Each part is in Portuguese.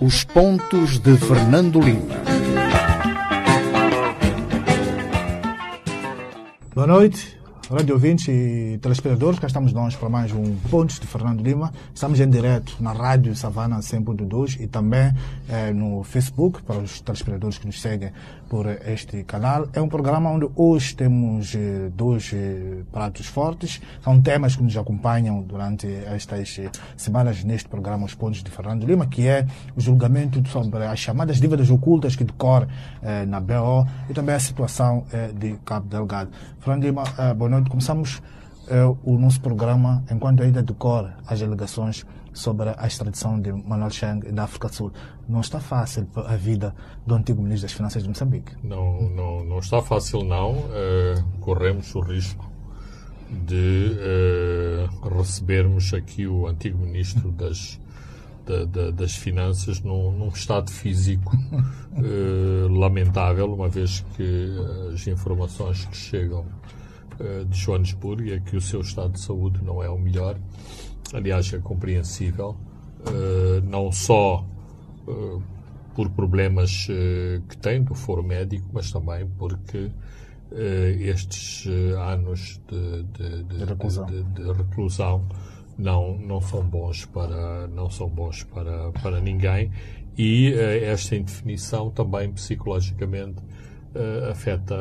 Os pontos de Fernando Lima. Boa noite, rádio ouvintes e telespectadores. Cá estamos nós para mais um Pontos de Fernando Lima. Estamos em direto na Rádio Savana 100.2 e também eh, no Facebook para os telespectadores que nos seguem por este canal. É um programa onde hoje temos eh, dois eh, pratos fortes. São temas que nos acompanham durante estas eh, semanas neste programa Os Pontos de Fernando Lima, que é o julgamento sobre as chamadas dívidas ocultas que decorrem eh, na BO e também a situação eh, de Cabo Delgado. Fernando Lima, eh, boa noite. Começamos o nosso programa enquanto ainda decorre as alegações sobre a extradição de Manuel Chang da África do Sul. Não está fácil a vida do antigo ministro das Finanças de Moçambique. Não, não, não está fácil, não. Uh, corremos o risco de uh, recebermos aqui o antigo ministro das, da, da, das Finanças num, num estado físico uh, lamentável, uma vez que as informações que chegam de Joanesburgo é que o seu estado de saúde não é o melhor aliás, é compreensível, não só por problemas uh, que tem do foro médico, mas também porque estes anos de, de, de, de reclusão, reclusão não, não são bons para não são bons para, para ninguém. E esta indefinição também psicologicamente afeta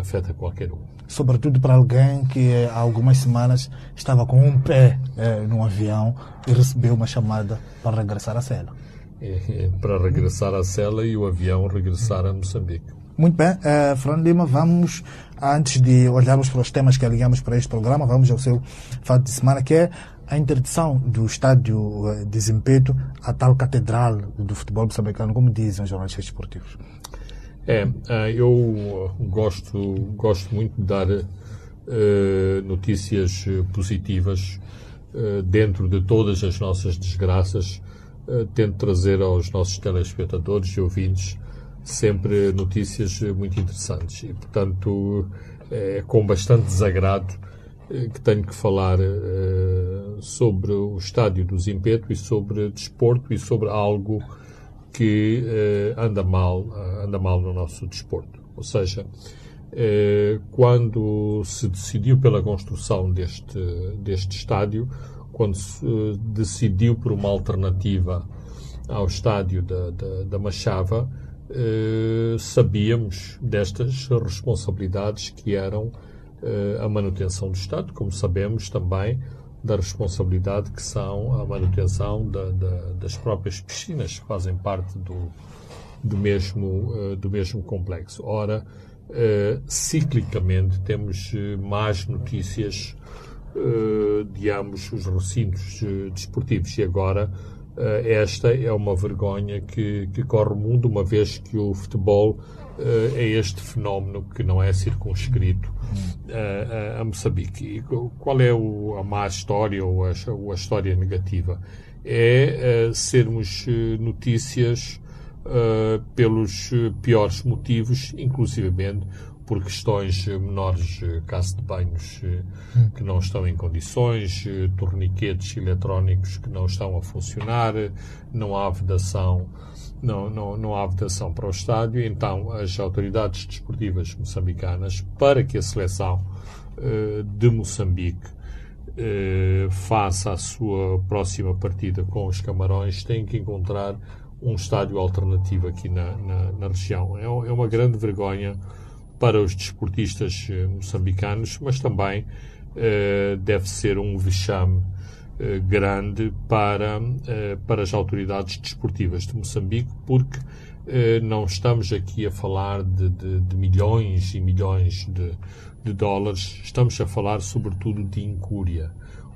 afeta qualquer um. Sobretudo para alguém que eh, há algumas semanas estava com um pé eh, no avião e recebeu uma chamada para regressar à cela. É, é, para regressar à cela e o avião regressar a Moçambique. Muito bem, uh, Fernando Lima, vamos, antes de olharmos para os temas que alinhamos para este programa, vamos ao seu fato de semana, que é a interdição do estádio de Zimpeto à tal catedral do futebol moçambicano, como dizem os jornalistas esportivos. É, ah, eu gosto, gosto muito de dar uh, notícias positivas uh, dentro de todas as nossas desgraças. Uh, tento trazer aos nossos telespectadores e ouvintes sempre notícias muito interessantes. E, portanto, é com bastante desagrado que tenho que falar sobre o estádio do Zimpeto e sobre desporto e sobre algo que anda mal anda mal no nosso desporto. Ou seja, quando se decidiu pela construção deste deste estádio, quando se decidiu por uma alternativa ao estádio da, da, da Machava, sabíamos destas responsabilidades que eram a manutenção do Estado, como sabemos também da responsabilidade que são a manutenção da, da, das próprias piscinas, que fazem parte do, do, mesmo, do mesmo complexo. Ora, ciclicamente temos más notícias de ambos os recintos desportivos e agora esta é uma vergonha que, que corre o mundo, uma vez que o futebol é este fenómeno que não é circunscrito a, Moçambique. E qual é a má história ou a, história negativa? É sermos notícias pelos piores motivos, inclusivamente por questões menores, caso de banhos que não estão em condições, torniquetes eletrónicos que não estão a funcionar, não há vedação não, não, não há votação para o estádio, então as autoridades desportivas moçambicanas, para que a seleção uh, de Moçambique uh, faça a sua próxima partida com os Camarões, têm que encontrar um estádio alternativo aqui na, na, na região. É, é, uma grande vergonha para os desportistas eh, moçambicanos, mas também uh, deve ser um vexame eh, grande para, eh, para as autoridades desportivas de Moçambique, porque eh, não estamos aqui a falar de, de, de milhões e milhões de, de, dólares, estamos a falar sobretudo de incúria,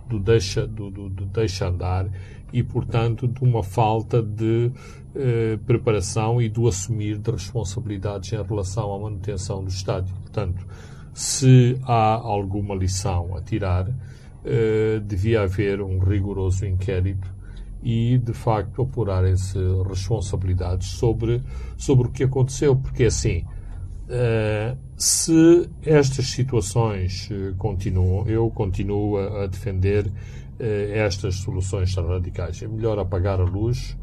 do deixa, do, do, do deixa andar e, portanto, de uma falta de eh, preparação e do assumir de responsabilidades em relação à manutenção do estádio. Portanto, se há alguma lição a tirar, uh, devia haver um rigoroso inquérito e, de facto, apurarem-se responsabilidades sobre, sobre o que aconteceu. Porque, assim, uh, se estas situações uh, continuam, eu continuo a, a defender estas soluções radicais. É melhor apagar a luz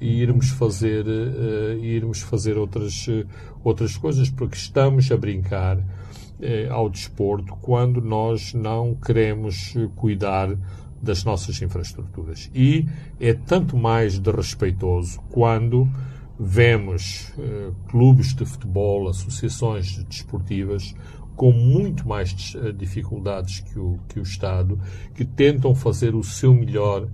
e irmos fazer, irmos fazer outras, outras coisas, porque estamos a brincar ao desporto quando nós não queremos cuidar das nossas infraestruturas. E é tanto mais desrespeitoso quando vemos clubes de futebol, associações desportivas com muito mais uh, dificuldades que o, que o Estado, que tentam fazer o seu melhor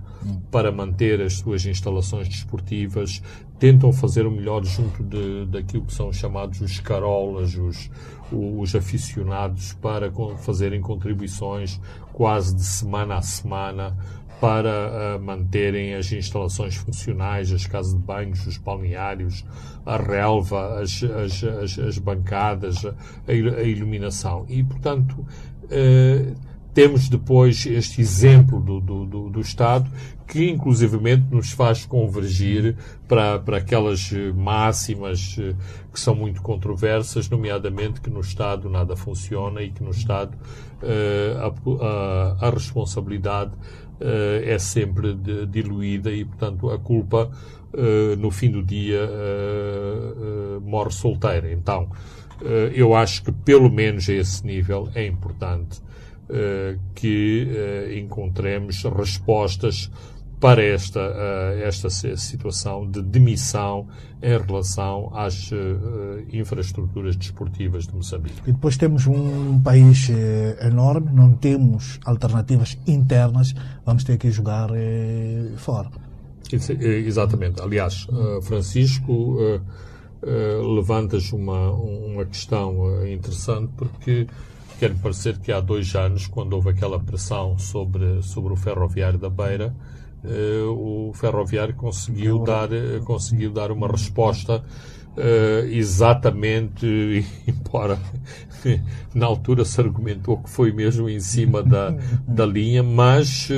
para manter as suas instalações desportivas, tentam fazer o melhor junto de, daquilo que são chamados os carolas, os, os aficionados, para fazerem contribuições quase de semana a semana para uh, manterem as instalações funcionais, as casas de banhos, os balneários, a relva, as, as, as, as bancadas, a, a, iluminação. E, portanto, uh, temos depois este exemplo do, do, do, do, Estado que, inclusivamente, nos faz convergir para, para aquelas máximas uh, que são muito controversas, nomeadamente que no Estado nada funciona e que no Estado a, a, a responsabilidade uh, é sempre de, diluída e, portanto, a culpa, uh, no fim do dia, uh, morre solteira. Então, eu acho que, pelo menos a esse nível, é importante que encontremos respostas para esta, uh, esta situação de demissão em relação às infraestruturas desportivas de Moçambique. E depois temos um país enorme, não temos alternativas internas, vamos ter que jogar fora. Exatamente. Aliás, Francisco, levantas uma, uma questão interessante porque quer-me parecer que há dois anos, quando houve aquela pressão sobre, sobre o ferroviário da Beira, uh, o ferroviário conseguiu dar, uh, conseguiu dar uma resposta uh, exatamente, embora na altura se argumentou que foi mesmo em cima da, da linha, mas,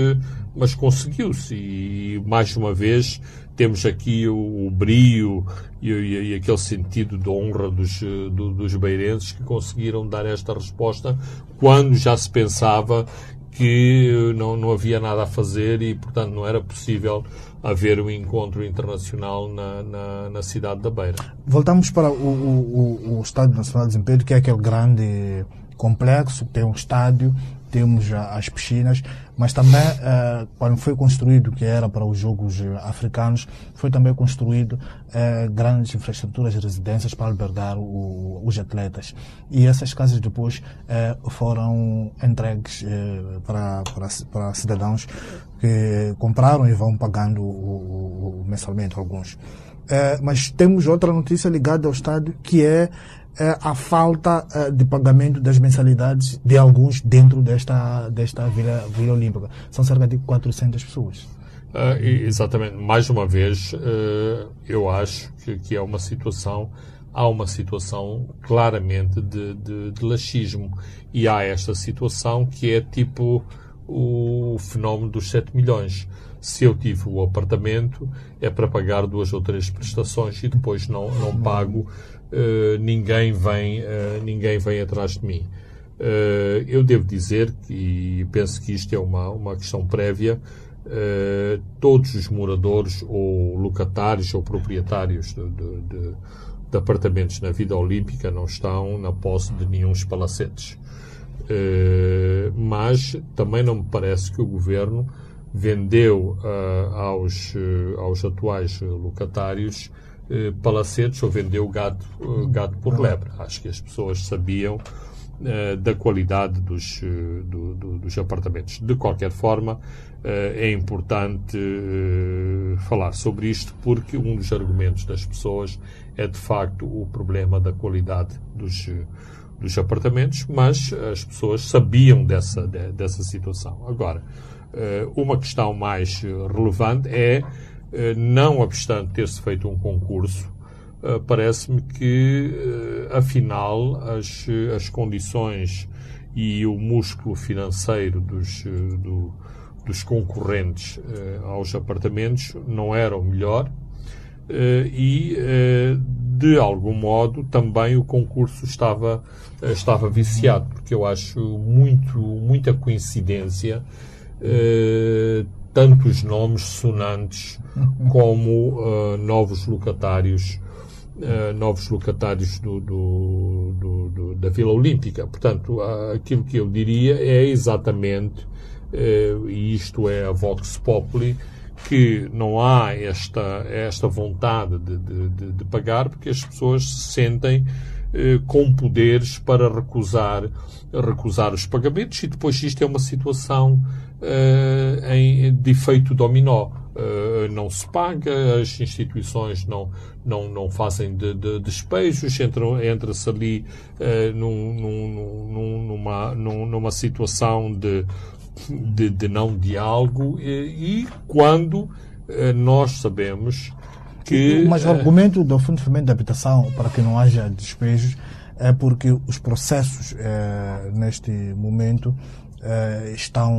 mas conseguiu-se. E mais uma vez temos aqui o, o brio e, e, e, aquele sentido de honra dos, do, dos beirenses que conseguiram dar esta resposta quando já se pensava que não, não havia nada a fazer e, portanto, não era possível haver um encontro internacional na, na, na cidade da Beira. Voltamos para o, o, o Estádio Nacional de Desempenho, que é aquele grande complexo, tem um estádio, temos as piscinas, mas também eh, quando foi construído, que era para os Jogos Africanos, foi também construído eh, grandes infraestruturas de residências para albergar o, os atletas. E essas casas depois eh, foram entregues para, para, para cidadãos que compraram e vão pagando o, o mensalmente alguns. mas temos outra notícia ligada ao estádio que é, a falta é, de pagamento das mensalidades de alguns dentro desta, desta Vila, Vila Olímpica. São cerca de 400 pessoas. Uh, exatamente. Mais uma vez, uh, eu acho que, que é uma situação, há uma situação claramente de, de, de laxismo. E há esta situação que é tipo o fenómeno dos 7 milhões. Se eu tive o apartamento, é para pagar duas ou três prestações e depois não, não pago uh, ninguém, vem, uh, ninguém vem atrás de mim. Uh, eu devo dizer, e penso que isto é uma, uma questão prévia, todos os moradores ou locatários ou proprietários de, de, de, de, apartamentos na vida olímpica não estão na posse de nenhum palacetes. mas também não me parece que o governo vendeu aos, aos atuais locatários eh, palacetes ou vendeu gado, eh, gado por lebre. Acho que as pessoas sabiam eh, da qualidade dos, do, do, dos apartamentos. De qualquer forma, é importante falar sobre isto porque um dos argumentos das pessoas é de facto o problema da qualidade dos, dos apartamentos, mas as pessoas sabiam dessa, dessa situação. Agora, uma questão mais relevante é não obstante ter-se feito um concurso, eh, parece-me que, eh, afinal, as, as condições e o músculo financeiro dos, do, dos concorrentes aos apartamentos não era o melhor e, de algum modo, também o concurso estava, estava viciado, porque eu acho muito, muita coincidência tantos nomes sonantes como uh, novos locatários uh, novos locatários do, do, do, da Vila Olímpica. Portanto, aquilo que eu diria é exatamente, uh, e isto é a Vox Populi, que não há esta, esta vontade de, de, de pagar porque as pessoas se sentem com poderes para recusar, recusar os pagamentos e depois isto é uma situação em, de efeito dominó. Uh, não se paga, as instituições não, não, não fazem de, de despejos, entra-se ali uh, num, num, numa, numa situação de, de, de não diálogo e, e quando uh, nós sabemos que. Mas o argumento do Fundo de Fomento de Habitação para que não haja despejos é porque os processos neste momento estão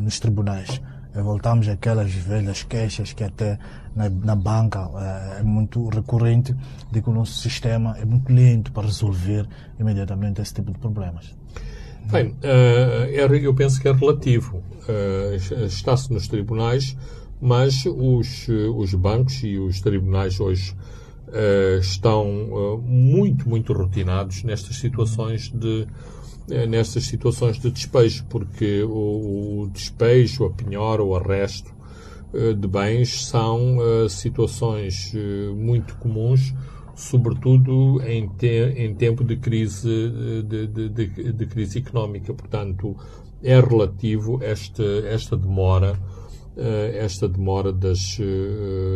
nos tribunais voltamos àquelas velhas queixas que até na, na banca é, é, muito recorrente de que o nosso sistema é muito lento para resolver imediatamente esse tipo de problemas. Bem, uh, eu penso que é relativo. Uh, Está-se nos tribunais, mas os, os bancos e os tribunais hoje uh, estão muito, muito rotinados nestas situações de eh, nestas situações de despejo, porque o, o despejo, a penhora ou arresto eh, de bens são uh, situações muito comuns, sobretudo em, te, em tempo de crise, de, de, de, de, crise económica. Portanto, é relativo esta, esta demora, esta demora das,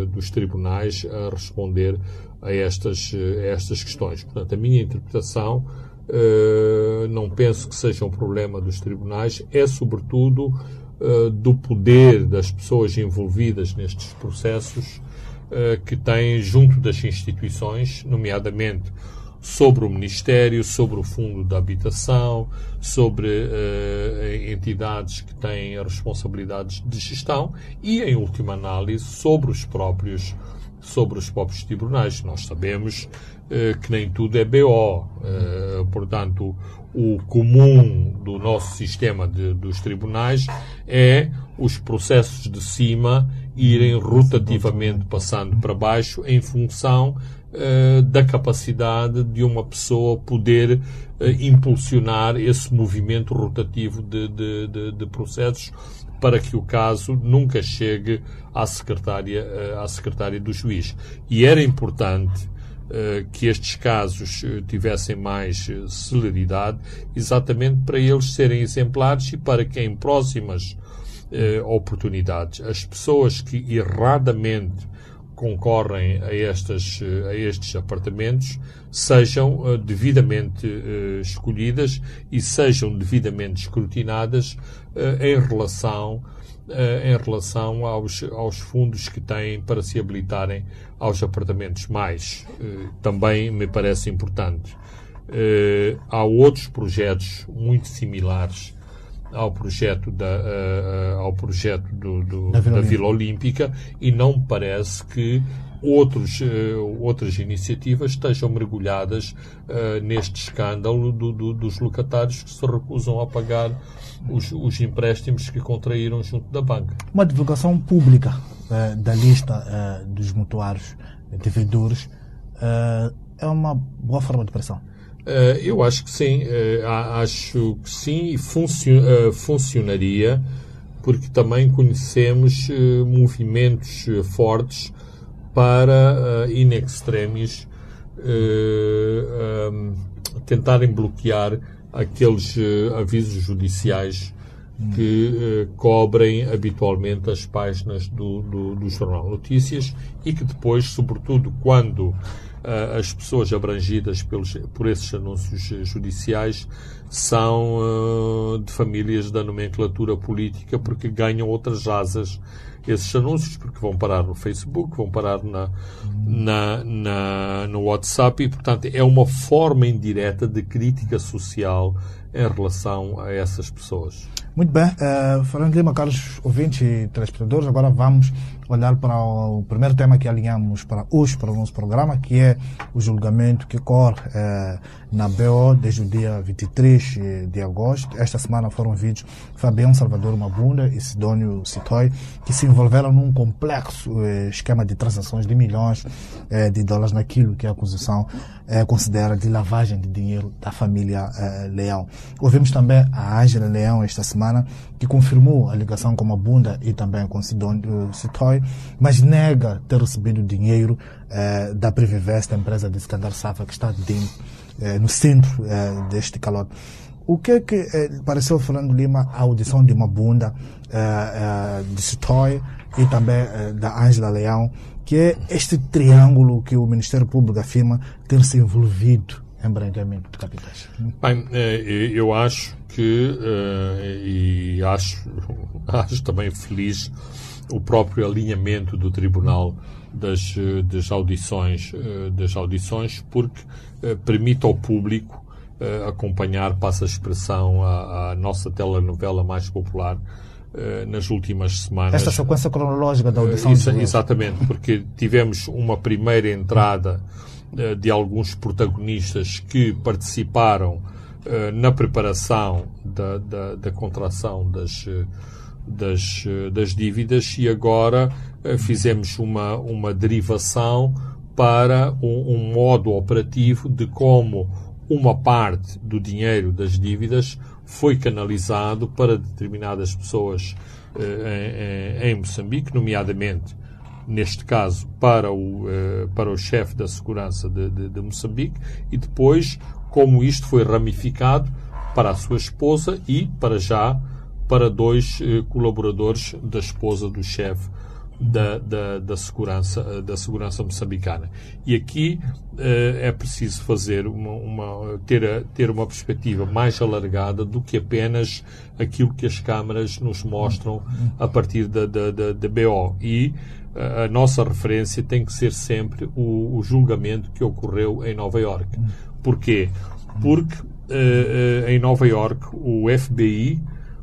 dos tribunais a responder a estas, a estas questões. Portanto, a minha interpretação Uh, não penso que seja um problema dos tribunais, é sobretudo uh, do poder das pessoas envolvidas nestes processos uh, que têm junto das instituições, nomeadamente sobre o Ministério, sobre o Fundo da Habitação, sobre entidades que têm responsabilidades de gestão e, em última análise, sobre os próprios sobre os próprios tribunais. Nós sabemos eh, que nem tudo é BO. Eh, portanto, o comum do nosso sistema de, dos tribunais é os processos de cima irem rotativamente passando para baixo em função eh, da capacidade de uma pessoa poder impulsionar esse movimento rotativo de, de, de processos para que o caso nunca chegue à secretária, eh, à secretária do juiz. E era importante uh, que estes casos eh, tivessem mais celeridade, exatamente para eles serem exemplares e para que em próximas oportunidades as pessoas que erradamente concorrem a, estas, a estes apartamentos sejam uh, devidamente uh, escolhidas e sejam devidamente escrutinadas em relação em relação aos, aos fundos que têm para se habilitarem aos apartamentos mais também me parece importante. Há outros projetos muito similares ao projeto da, uh, ao projeto do, do, da, Vila, da Vila Olímpica e não me parece que outros, uh, outras iniciativas estejam mergulhadas uh, neste escândalo do, do, dos locatários que se recusam a pagar os, os, empréstimos que contraíram junto da banca. Uma divulgação pública da lista dos mutuários devedores é uma boa forma de pressão. Uh, eu acho que sim, uh, acho que sim e uh, funcionaria, porque também conhecemos movimentos fortes para, in extremis, um, tentarem bloquear aqueles avisos judiciais que cobrem habitualmente as páginas do, do, do Jornal Notícias e que depois, sobretudo quando uh, as pessoas abrangidas pelos, por esses anúncios judiciais são uh, de famílias da nomenclatura política porque ganham outras asas esses anúncios, porque vão parar no Facebook, vão parar na, na, na, no WhatsApp e, portanto, é uma forma indireta de crítica social em relação a essas pessoas. Muito bem, uh, Fernando Lima, caros ouvintes e telespectadores, agora vamos olhar para o primeiro tema que alinhamos para hoje, para o nosso programa, que é o julgamento que corre eh, na BO desde o dia 23 de agosto. Esta semana foram vídeos Fabião Salvador Mabunda e Sidônio Citoy, que se envolveram num complexo eh, esquema de transações de milhões eh, de dólares naquilo que a acusação eh, considera de lavagem de dinheiro da família eh, Leão. Ouvimos também a Ângela Leão esta semana, que confirmou a ligação com Mabunda e também com Sidônio Citoy, mas nega ter recebido dinheiro eh, da Privivest, a empresa de Skandar Safa, que está dentro eh, no centro eh, deste calor. O que é que eh, pareceu Fernando Lima a audição de Mabunda, de Sitoy e também da Ângela Leão, que é este triângulo que o Ministério Público afirma ter se envolvido em branqueamento de capitais? Bem, eu acho que, e acho, acho também feliz, o próprio alinhamento do Tribunal das, das audições, das audições, porque permite ao público acompanhar, passa a expressão, a, a nossa telenovela mais popular nas últimas semanas. Esta sequência cronológica da audição. Isso, exatamente, porque tivemos uma primeira entrada de alguns protagonistas que participaram na preparação da, da, da contração das, das, das dívidas e agora fizemos uma, uma derivação para um, um modo operativo de como uma parte do dinheiro das dívidas foi canalizado para determinadas pessoas eh, em, em, Moçambique, nomeadamente, neste caso, para o, eh, para o chefe da segurança de, de, de, Moçambique, e depois como isto foi ramificado para a sua esposa e, para já, para dois eh, colaboradores da esposa do chefe da, da, da, segurança, da segurança moçambicana. E aqui uh, é preciso fazer uma, uma, ter, ter uma perspectiva mais alargada do que apenas aquilo que as câmaras nos mostram a partir da, da, da, da BO. E uh, a nossa referência tem que ser sempre o, o julgamento que ocorreu em Nova Iorque. Porquê? Porque uh, em Nova Iorque o FBI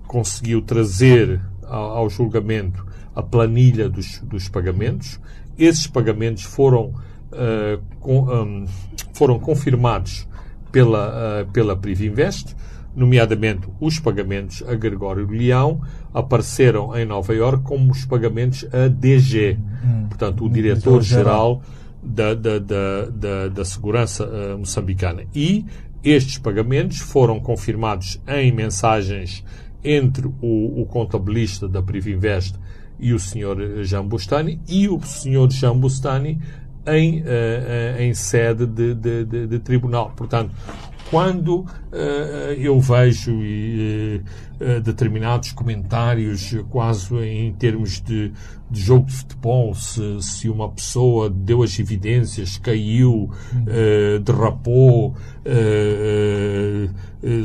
conseguiu trazer ao julgamento a planilha dos, dos pagamentos. Esses pagamentos foram, uh, com, um, foram confirmados pela, uh, pela Privinvest, nomeadamente os pagamentos a Gregório Leão, apareceram em Nova Iorque como os pagamentos a DG, hum, portanto, o diretor-geral da, da, da, da, da Segurança uh, Moçambicana. E estes pagamentos foram confirmados em mensagens entre o, o contabilista da Privinvest e o Sr. Jambustani e o Sr. Jambustani em, uh, em sede de, de, de, de, tribunal. Portanto, quando uh, eu vejo uh, determinados comentários, quase em termos de, de jogo de futebol, se, se, uma pessoa deu as evidências, caiu, derrapou,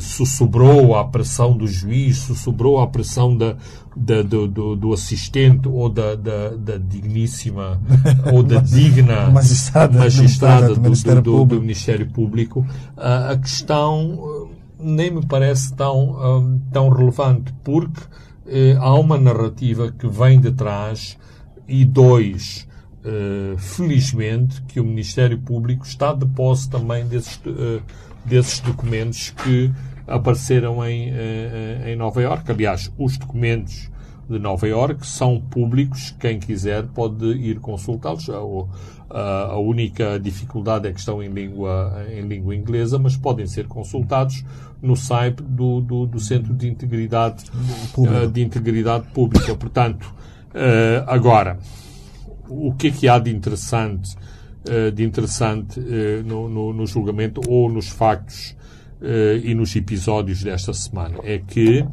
sussurrou à pressão do juiz, sussurrou à pressão da, da, do, do, do, assistente ou da, da, da digníssima ou da digna magistrada, magistrada do, Ministério do, Ministério Público, a, questão eh, nem me parece tão, um, tão relevante, porque eh, há uma narrativa que vem de trás e dois, eh, felizmente, que o Ministério Público está de posse também desses, eh, desses documentos que apareceram em, eh, em Nova Iorque. Aliás, os documentos de Nova Iorque são públicos, quem quiser pode ir consultá-los. A, a, única dificuldade é que estão em língua, em língua inglesa, mas podem ser consultados no site do, do, do Centro de Integridade, uh, de Integridade Pública. Portanto, uh, agora, o que é que há de interessante, de interessante no, no, no, julgamento ou nos factos e nos episódios desta semana? É que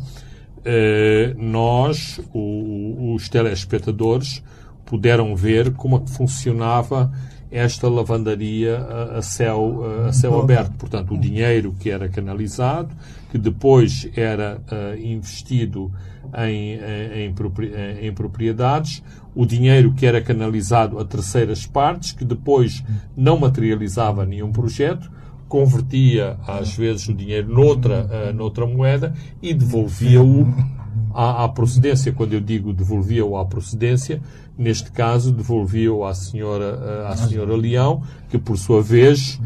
nós, os telespectadores, puderam ver como é que funcionava esta lavandaria a, céu, a céu aberto. Portanto, o dinheiro que era canalizado, que depois era uh, investido em, em, em, propriedades, o dinheiro que era canalizado a terceiras partes, que depois não materializava nenhum projeto, convertia às vezes o dinheiro noutra, uh, noutra moeda e devolvia-o à, à procedência. Quando eu digo devolvia-o à procedência, neste caso devolvia-o à senhora, à senhora Leão, que por sua vez,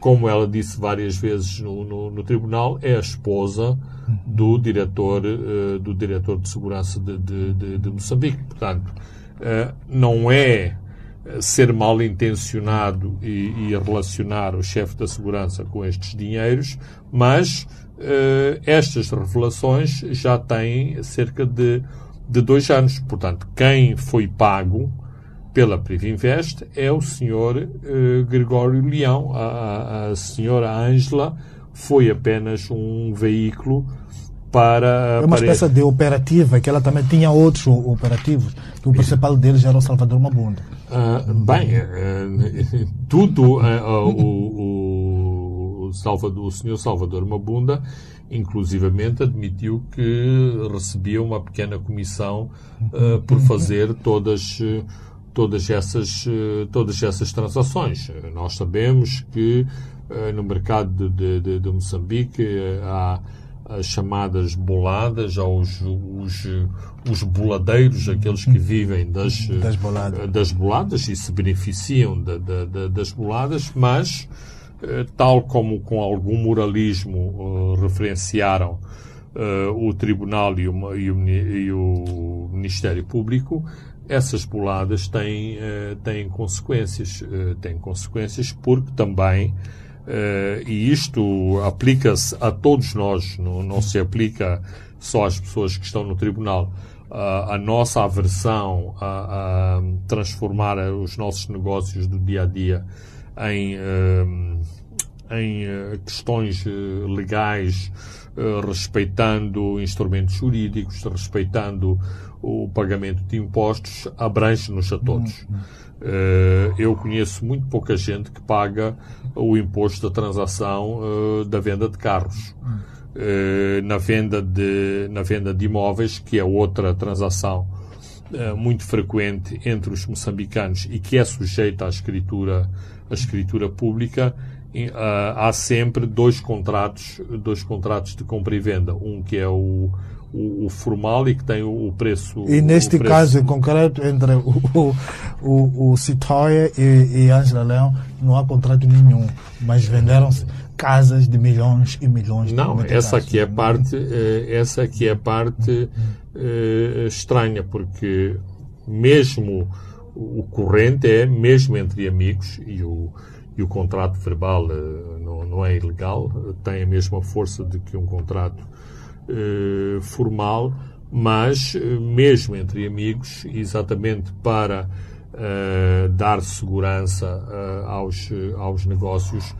como ela disse várias vezes no, no, no tribunal, é a esposa do diretor, uh, do diretor de segurança de, de, de, de Moçambique. Portanto, uh, não é ser mal intencionado e, e, relacionar o chefe da segurança com estes dinheiros, mas estas revelações já têm cerca de, de dois anos. Portanto, quem foi pago pela Privinvest é o senhor uh, Gregório Leão. A, a, senhora Ângela foi apenas um veículo para. É uma para espécie de operativa, que ela também tinha outros operativos, que o principal deles era o Salvador Mabunda. Uh, bem, uh, tudo o, o, Salvador, o senhor Salvador Mabunda, inclusivamente, admitiu que recebia uma pequena comissão por fazer todas todas essas todas essas transações. Nós sabemos que no mercado de, de, de Moçambique há as chamadas boladas, aos os, os boladeiros, aqueles que vivem das, das, boladas. das boladas e se beneficiam de, de, de, das boladas, mas, eh, tal como com algum moralismo uh, referenciaram uh, o Tribunal e o, e, o, e o, Ministério Público, essas boladas têm, têm consequências. têm consequências porque também Uh, e isto aplica-se a todos nós, não, não, se aplica só às pessoas que estão no tribunal. A nossa aversão a, a, transformar os nossos negócios do dia a dia em, uh, em eh, questões legais, respeitando instrumentos jurídicos, respeitando o pagamento de impostos, abrange-nos a todos. Uhum. Uh, eu conheço muito pouca gente que paga o imposto da transação da venda de carros. Uh, na, venda de, na venda de imóveis, que é outra transação muito frequente entre os moçambicanos e que é sujeita à escritura, à escritura pública, há sempre dois contratos, dois contratos de compra e venda. Um que é o o, o, formal e que tem o, preço. E neste preço... caso em concreto, entre o, o, o, Citoia e, e Angela Leão, não há contrato nenhum, mas venderam-se casas de milhões e milhões de Não, essa aqui é parte, eh, essa aqui é a parte estranha, porque mesmo o corrente é, mesmo entre amigos, e o, e o contrato verbal uh, não, não é ilegal, tem a mesma força de que um contrato eh, formal, mas eh, mesmo entre amigos, exatamente para dar segurança aos, aos negócios,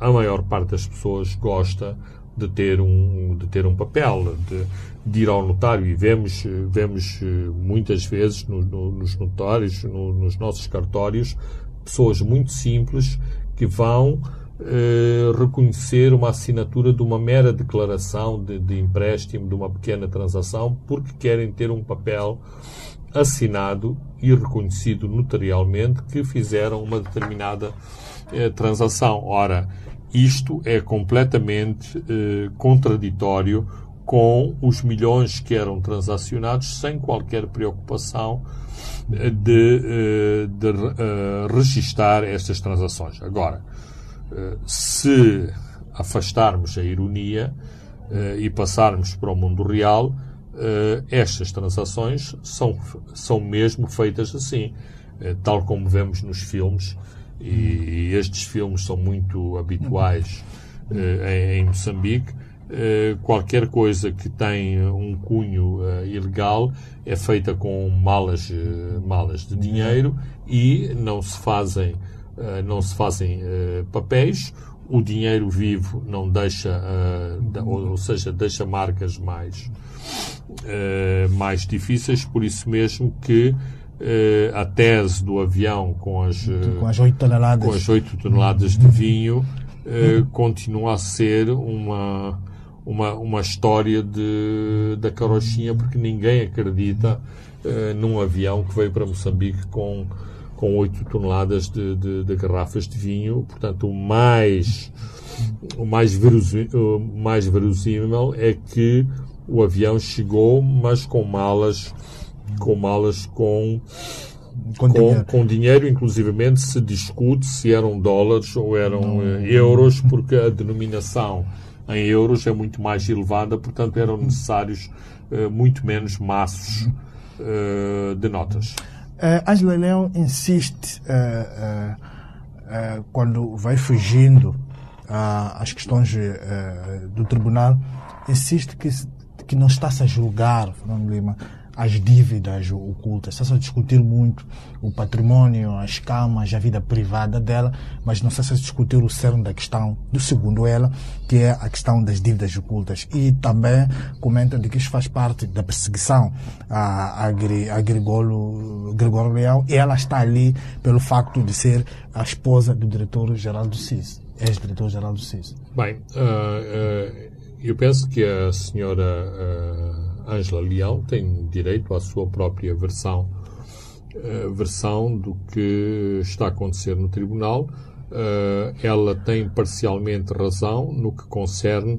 a maior parte das pessoas gosta de ter um, de ter um papel, de, de ir ao notário. E vemos, vemos muitas vezes no, no, nos notários, no, nos nossos cartórios, pessoas muito simples que vão eh, reconhecer uma assinatura de uma mera declaração de, de, empréstimo, de uma pequena transação, porque querem ter um papel assinado e reconhecido notarialmente que fizeram uma determinada eh, transação. Ora, isto é completamente eh, contraditório com os milhões que eram transacionados sem qualquer preocupação eh, de, eh, de, de registar estas transações. Agora, se afastarmos a ironia e passarmos para o mundo real, estas transações são, são mesmo feitas assim, tal como vemos nos filmes, e, estes filmes são muito habituais em, em, Moçambique. qualquer coisa que tem um cunho ilegal é feita com malas, malas de dinheiro e não se fazem eh, não se fazem papéis, o dinheiro vivo não deixa, ou, ou, seja, deixa marcas mais, mais difíceis, por isso mesmo que a tese do avião com as, com as 8 toneladas, com as 8 toneladas de vinho continua a ser uma, uma, uma história de, da carochinha, porque ninguém acredita num avião que veio para Moçambique com com 8 toneladas de, de, de, garrafas de vinho. Portanto, o mais, o mais, verosímil, o mais verosímil é que o avião chegou, mas com malas, com malas com com, com, dinheiro. com dinheiro, inclusivamente se discute se eram dólares ou eram não, eh, euros, porque a denominação em euros é muito mais elevada, portanto eram necessários uh, muito menos maços uh, de notas. Uh, Angela Leão insiste quando vai fugindo às questões do tribunal, insiste que, que não está-se a julgar, Fernando Lima, as dívidas ocultas. Está-se a discutir muito o património, as camas, a vida privada dela, mas não está-se a discutir o cerne da questão, do segundo ela, que é a questão das dívidas ocultas. E também comenta de que isso faz parte da perseguição a, a, a Gregório, Leão e ela está ali pelo facto de ser a esposa do diretor-geral do CIS, ex-diretor-geral do CIS. Bem, uh, uh, eu penso que a senhora uh Ângela Leão tem direito à sua própria versão, uh, versão do que está a acontecer no tribunal. Uh, ela tem parcialmente razão no que concerne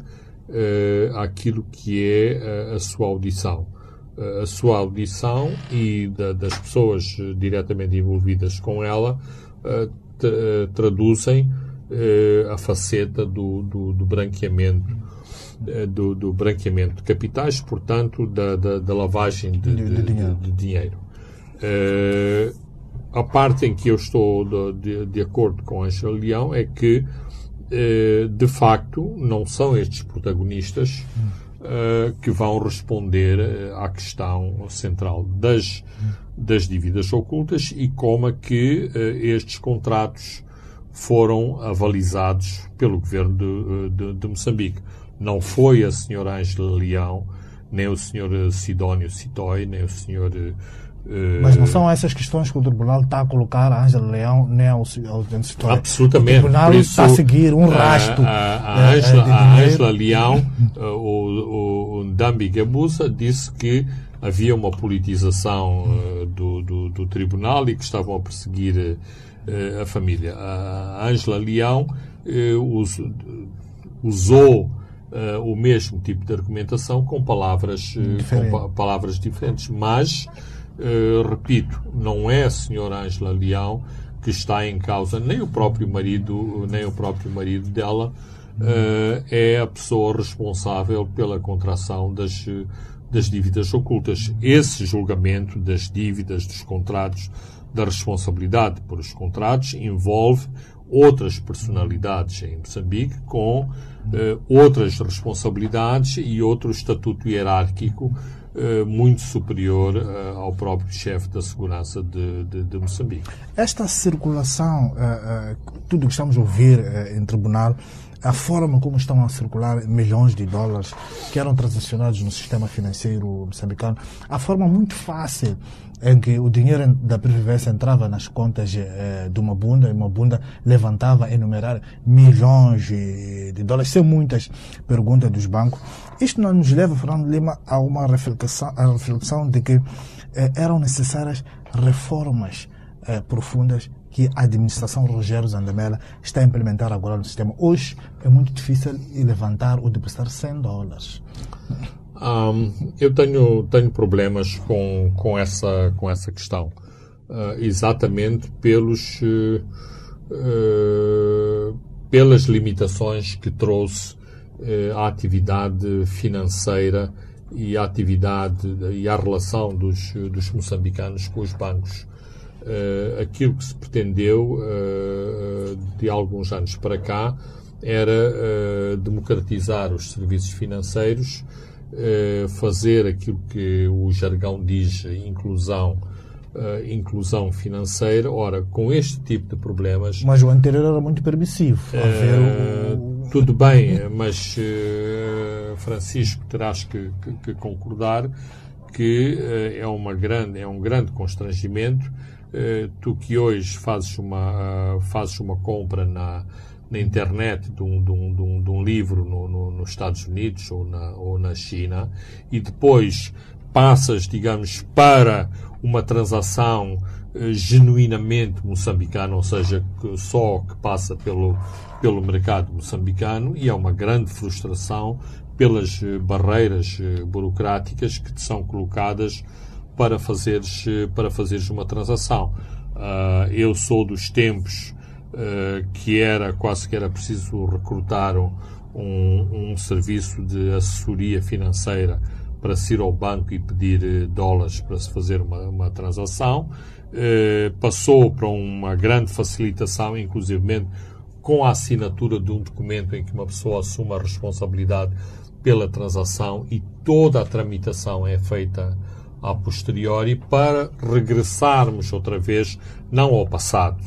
uh, àquilo que é a sua audição. a sua audição e da, das pessoas diretamente envolvidas com ela traduzem a faceta do, do, do branqueamento eh, do, do branqueamento de capitais, portanto, da, da, da lavagem de, de, de, dinheiro. de dinheiro. Uh, a parte em que eu estou de, de acordo com Angela Leão é que, uh, de facto, não são estes protagonistas uh, que vão responder à questão central das, das dívidas ocultas e como é que estes contratos foram avalizados pelo governo de, de, de Moçambique. Não foi a senhora Ângela Leão, nem o senhor Sidónio Citói, nem o senhor. Uh, Mas não são essas questões que o tribunal está a colocar a Ângela Leão nem ao, ao Citói. Absolutamente. O tribunal isso, está a seguir um rastro. A, a, Ângela Leão, uh, o, o Ndambi Gabusa, disse que havia uma politização uh, do, do, do, tribunal e que estavam a perseguir a família. A Ângela Leão usou uh, o mesmo tipo de argumentação com palavras, uh, com pa palavras diferentes. Mas, uh, repito, não é a senhora Ângela Leão que está em causa, nem o próprio marido, nem o próprio marido dela é a pessoa responsável pela contração das, das dívidas ocultas. Esse julgamento das dívidas, dos contratos, da responsabilidade por os contratos envolve outras personalidades em Moçambique com uh, outras responsabilidades e outro estatuto hierárquico uh, muito superior uh, ao próprio chefe da segurança de, de, de Moçambique. Esta circulação, tudo o que estamos a ouvir em tribunal, a forma como estão a circular milhões de dólares que eram transacionados no sistema financeiro moçambicano, a forma muito fácil em que o dinheiro da Previdência entrava nas contas eh, de uma bunda e uma bunda levantava enumerar milhões de, de, dólares, sem muitas perguntas dos bancos. Isto não nos leva, Fernando Lima, a uma reflexão, a reflexão de que eh, eram necessárias reformas eh, profundas que a administração Rogério Zandamela está a implementar agora no sistema. Hoje é muito difícil levantar ou depositar 100 dólares. Um, eu tenho, tenho problemas com, com, essa, com essa questão, uh, exatamente pelos, uh, uh, pelas limitações que trouxe a atividade financeira e a atividade e a relação dos, dos moçambicanos com os bancos. aquilo que se pretendeu de alguns anos para cá era democratizar os serviços financeiros fazer aquilo que o jargão diz inclusão, uh, inclusão financeira. Ora, com este tipo de problemas. Mas o anterior era muito permissivo. Uh, o... Tudo bem, mas Francisco, terás que, que, que concordar que é, uma grande, é um grande constrangimento. tu que hoje fazes uma, fazes uma compra na, na internet de um, de um, de um, livro no, no, nos Estados Unidos ou na, ou na China e depois passas, digamos, para uma transação eh, genuinamente moçambicana, ou seja, que só que passa pelo, pelo mercado moçambicano e é uma grande frustração pelas barreiras burocráticas que te são colocadas para fazeres, para fazeres uma transação. eu sou dos tempos que era quase que era preciso recrutar um, um, um serviço de assessoria financeira para se ir ao banco e pedir eh, dólares para se fazer uma, uma transação. Eh, passou para uma grande facilitação, inclusive com a assinatura de um documento em que uma pessoa assume a responsabilidade pela transação e toda a tramitação é feita a posteriori para regressarmos outra vez, não ao passado,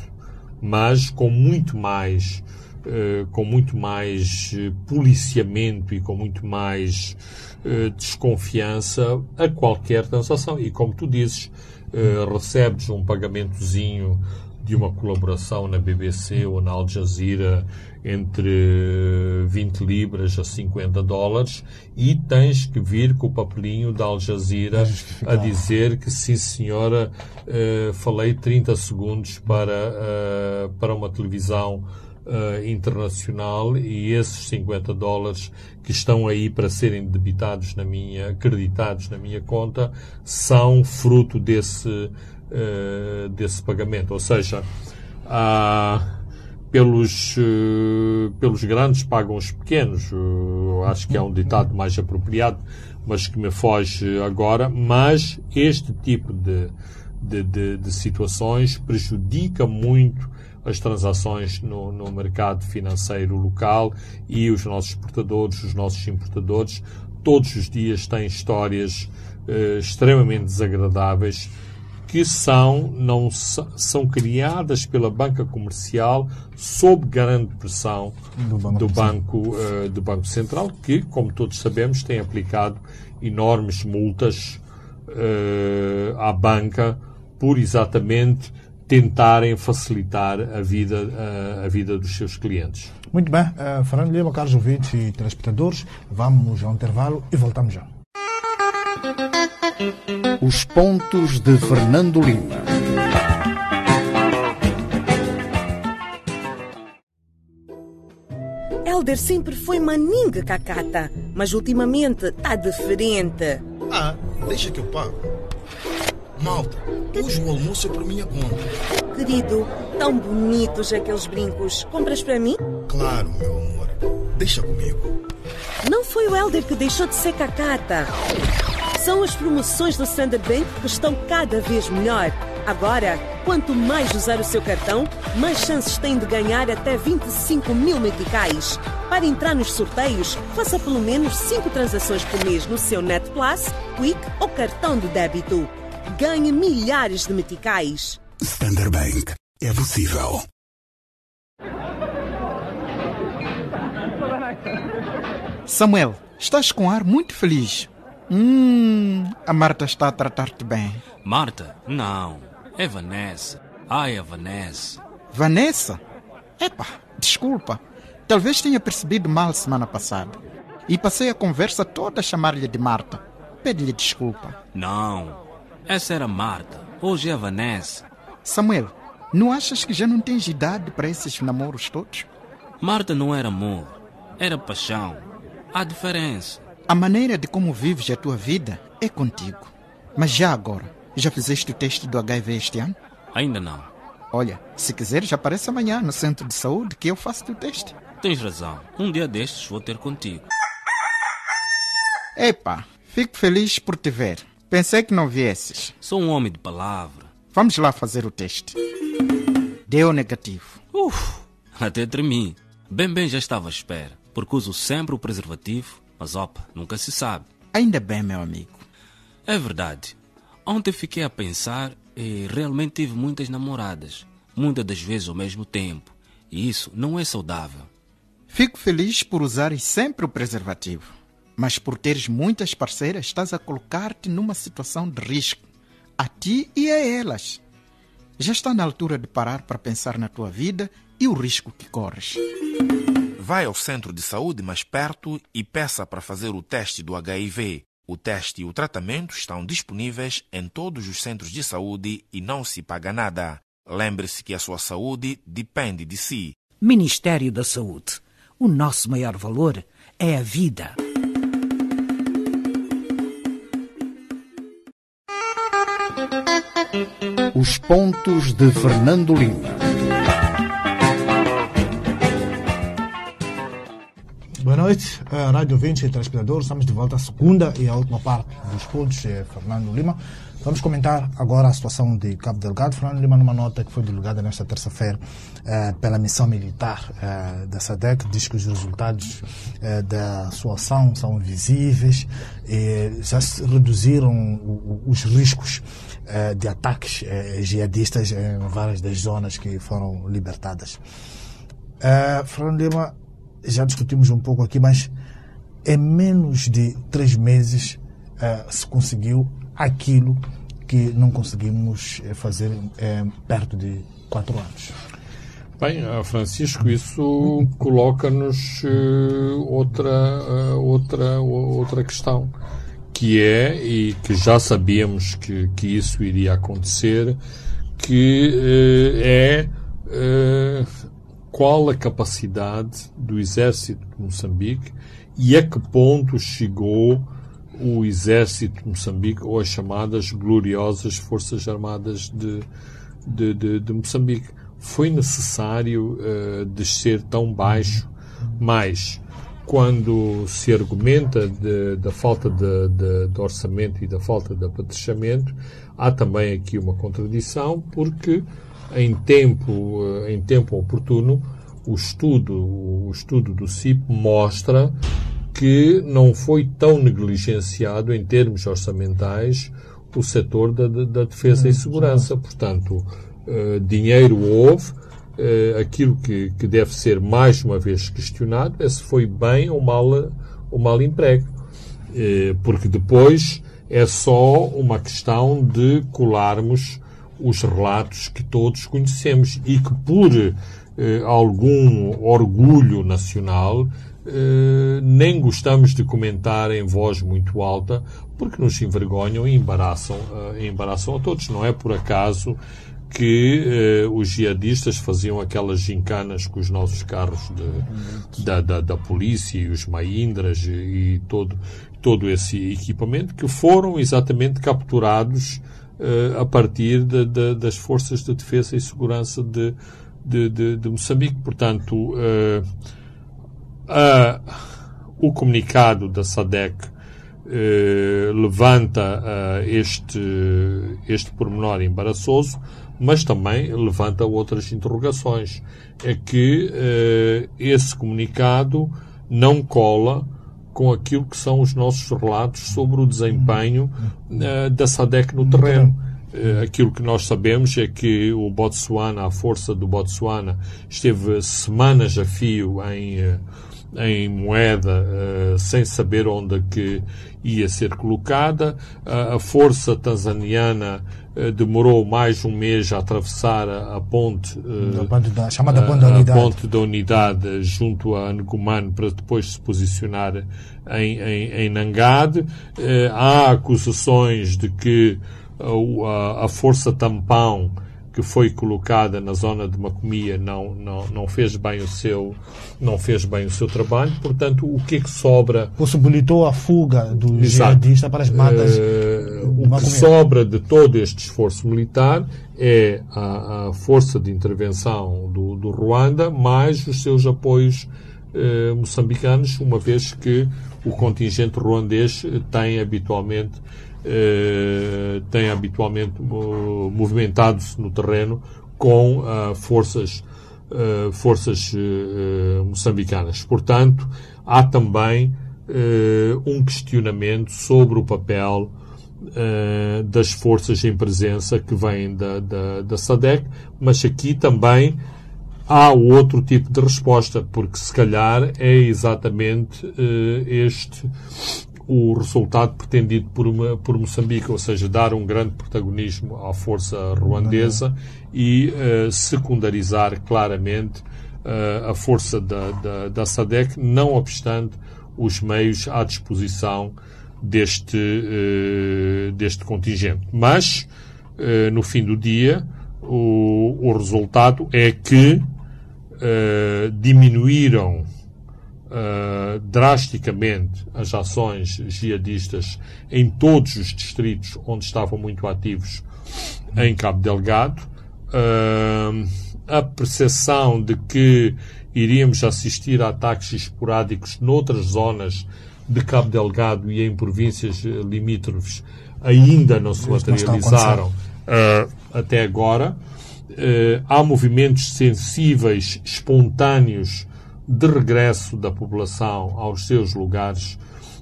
mas com muito mais eh, com muito mais eh, policiamento e com muito mais uh, desconfiança a qualquer transação. E como tu dizes, recebes um pagamentozinho de uma colaboração na BBC ou na Al Jazeera entre 20 libras a 50 dólares e tens que vir com o papelinho da Al Jazeera a dizer que sim senhora, falei 30 segundos para, para uma televisão uh, internacional e esses 50 dólares que estão aí para serem debitados na minha, acreditados na minha conta, são fruto desse, uh, desse pagamento. Ou seja, pelos, uh, pelos grandes pagam os pequenos. acho que é um ditado mais apropriado, mas que me foge agora. Mas este tipo de, de, de, de situações prejudica muito as transações no, no mercado financeiro local e os nossos exportadores, os nossos importadores, todos os dias têm histórias eh, extremamente desagradáveis que são, não são criadas pela banca comercial sob grande pressão do Banco, do banco, uh, do banco Central, que, como todos sabemos, tem aplicado enormes multas uh, à banca por exatamente tentarem facilitar a vida, a, a vida dos seus clientes. Muito bem. Uh, Fernando Lima, caros ouvintes e telespectadores, vamos a um intervalo e voltamos já. Os pontos de Fernando Lima. Helder sempre foi maninga cacata, mas ultimamente está diferente. Ah, deixa que eu pago. Malta, hoje o almoço é por minha conta. Querido, tão bonitos aqueles brincos. Compras para mim? Claro, meu amor. Deixa comigo. Não foi o Helder que deixou de ser cacata. São as promoções do Standard Bank que estão cada vez melhor. Agora, quanto mais usar o seu cartão, mais chances tem de ganhar até 25 mil meticais. Para entrar nos sorteios, faça pelo menos 5 transações por mês no seu Net Plus, Quick ou cartão de débito ganhe milhares de meticais. Standard Bank. É possível. Samuel, estás com ar muito feliz. Hum, a Marta está a tratar-te bem. Marta? Não. É Vanessa. Ai, a Vanessa. Vanessa? Epa, desculpa. Talvez tenha percebido mal semana passada. E passei a conversa toda a chamar-lhe de Marta. Pede-lhe desculpa. Não, essa era Marta, hoje é a Vanessa. Samuel, não achas que já não tens idade para esses namoros todos? Marta não era amor, era paixão. Há diferença. A maneira de como vives a tua vida é contigo. Mas já agora, já fizeste o teste do HIV este ano? Ainda não. Olha, se quiseres, aparece amanhã no centro de saúde que eu faço o teste. Tens razão. Um dia destes vou ter contigo. Epa, fico feliz por te ver. Pensei que não viesses. Sou um homem de palavra. Vamos lá fazer o teste. Deu negativo. Uf, até tremi. Bem, bem já estava à espera, porque uso sempre o preservativo, mas opa, nunca se sabe. Ainda bem, meu amigo. É verdade. Ontem fiquei a pensar e realmente tive muitas namoradas, muitas das vezes ao mesmo tempo, e isso não é saudável. Fico feliz por usares sempre o preservativo. Mas por teres muitas parceiras, estás a colocar-te numa situação de risco, a ti e a elas. Já está na altura de parar para pensar na tua vida e o risco que corres vai ao centro de saúde mais perto e peça para fazer o teste do HIV. O teste e o tratamento estão disponíveis em todos os centros de saúde e não se paga nada. Lembre-se que a sua saúde depende de si. Ministério da Saúde. O nosso maior valor é a vida. Os pontos de Fernando Lima. Boa noite, Rádio 20 e telespectadores. Estamos de volta à segunda e à última parte dos pontos de Fernando Lima. Vamos comentar agora a situação de Cabo Delgado. Fernando Lima, numa nota que foi divulgada nesta terça-feira uh, pela missão militar uh, da SADEC, diz que os resultados uh, da sua ação são visíveis e já se reduziram os riscos de ataques jihadistas em várias das zonas que foram libertadas. Fernando Lima, já discutimos um pouco aqui, mas em menos de três meses se conseguiu aquilo que não conseguimos fazer é, perto de quatro anos. Bem, Francisco, isso coloca-nos uh, outra, uh, outra, outra questão, que é, e que já sabíamos que, que isso iria acontecer, que uh, é qual a capacidade do exército de Moçambique e a que ponto chegou o exército de Moçambique ou as chamadas gloriosas Forças Armadas de, de, de, de Moçambique. Foi necessário uh, descer tão baixo, mas quando se argumenta de, da falta de, de, de, orçamento e da falta de apetrechamento, há também aqui uma contradição, porque em tempo, eh, em tempo oportuno, o estudo, o estudo do CIP mostra que não foi tão negligenciado em termos orçamentais o setor da, da defesa e segurança. Portanto, uh, dinheiro houve. Uh, aquilo que, que deve ser mais uma vez questionado é se foi bem ou mal, ou mal emprego. Porque depois é só uma questão de colarmos os relatos que todos conhecemos e que, por algum orgulho nacional, Uh, nem gostamos de comentar em voz muito alta porque nos envergonham e embaraçam, uh, embaraçam a todos. Não é por acaso que uh, os jihadistas faziam aquelas gincanas com os nossos carros de, da, da, da, polícia e os Mahindras e, e, todo, todo esse equipamento que foram exatamente capturados a partir de, de, das forças de defesa e segurança de, de Moçambique. Portanto, Uh, o comunicado da SADEC uh, levanta uh, este, este pormenor embaraçoso, mas também levanta outras interrogações. É que esse comunicado não cola com aquilo que são os nossos relatos sobre o desempenho da SADEC no terreno. Aquilo que nós sabemos é que o Botsuana, a força do Botsuana, esteve semanas a fio em em moeda uh, sem saber onde é que ia ser colocada. Uh, a força tanzaniana uh, demorou mais um mês a atravessar a, a ponte, da, chamada ponte da unidade. A ponte da unidade junto a Angumano para depois se posicionar em, em, em Nangade. há acusações de que a, a força tampão que foi colocada na zona de Macomia não, não, não fez bem o seu não fez bem o seu trabalho, portanto o que é que sobra? Possibilitou a fuga do jihadista para as matas uh, o que sobra de todo este esforço militar é a, a força de intervenção do, do Ruanda mais os seus apoios uh, moçambicanos, uma vez que o contingente ruandês tem habitualmente eh, tem habitualmente movimentado-se no terreno com uh, forças, uh, forças moçambicanas. Portanto, há também um questionamento sobre o papel das forças em presença que vêm da, da, da SADEC, mas aqui também há outro tipo de resposta, porque se calhar é exatamente este o resultado pretendido por, uma, por Moçambique, ou seja, dar um grande protagonismo à força ruandesa e uh, secundarizar claramente uh, a força da, da, da, SADEC, não obstante os meios à disposição deste, uh, deste contingente. Mas, no fim do dia, o, o resultado é que diminuíram uh, drasticamente as ações jihadistas em todos os distritos onde estavam muito ativos em Cabo Delgado. Uh, a percepção de que iríamos assistir a ataques esporádicos noutras zonas de Cabo Delgado e em províncias limítrofes ainda não se materializaram uh, até agora. Uh, há movimentos sensíveis, espontâneos, de regresso da população aos seus lugares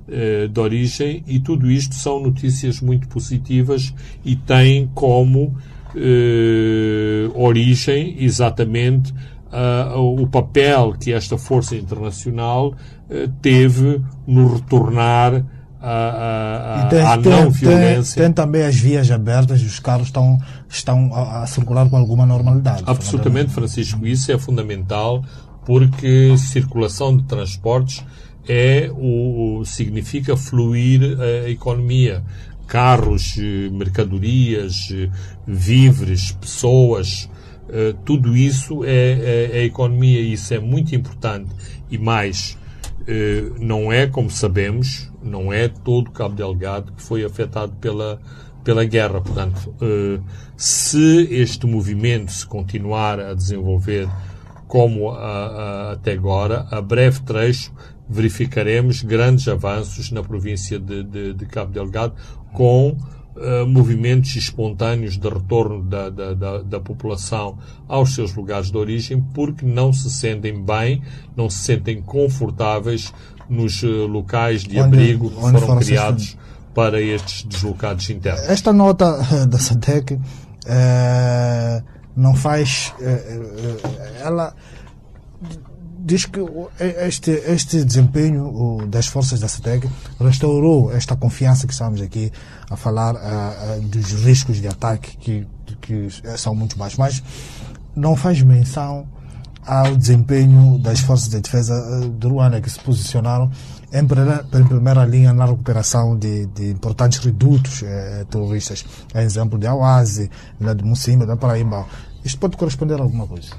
uh, de origem e tudo isto são notícias muito positivas e têm como origem exatamente o papel que esta força internacional teve no retornar a, a, tem, tem, não violência. Tem, tem, também as vias abertas, os carros estão, estão a, a circular com alguma normalidade. Absolutamente, Francisco, isso é fundamental porque circulação de transportes é o, significa fluir a economia. Carros, mercadorias, víveres, pessoas, tudo isso é, é, é economia isso é muito importante. E mais, não é, como sabemos, não é todo Cabo Delgado que foi afetado pela, pela guerra. Portanto, eh, se este movimento se continuar a desenvolver como a, a, até agora, a breve trecho verificaremos grandes avanços na província de, de, de Cabo Delgado com uh, movimentos espontâneos de retorno da, da, da, da, população aos seus lugares de origem porque não se sentem bem, não se sentem confortáveis nos uh, locais de onde, abrigo que foram criados para estes deslocados internos. Esta nota uh, da SATEC não faz. ela diz que este, este desempenho das forças da SETEC restaurou esta confiança que estamos aqui a falar dos riscos de ataque que, que são muito baixos, mas não faz menção ao desempenho das forças de defesa de Ruanda que se posicionaram em primeira, em primeira linha na recuperação de, de importantes redutos eh, terroristas. É exemplo de Awazi, de Mucimba, da Paraíba. Isto pode corresponder a alguma coisa?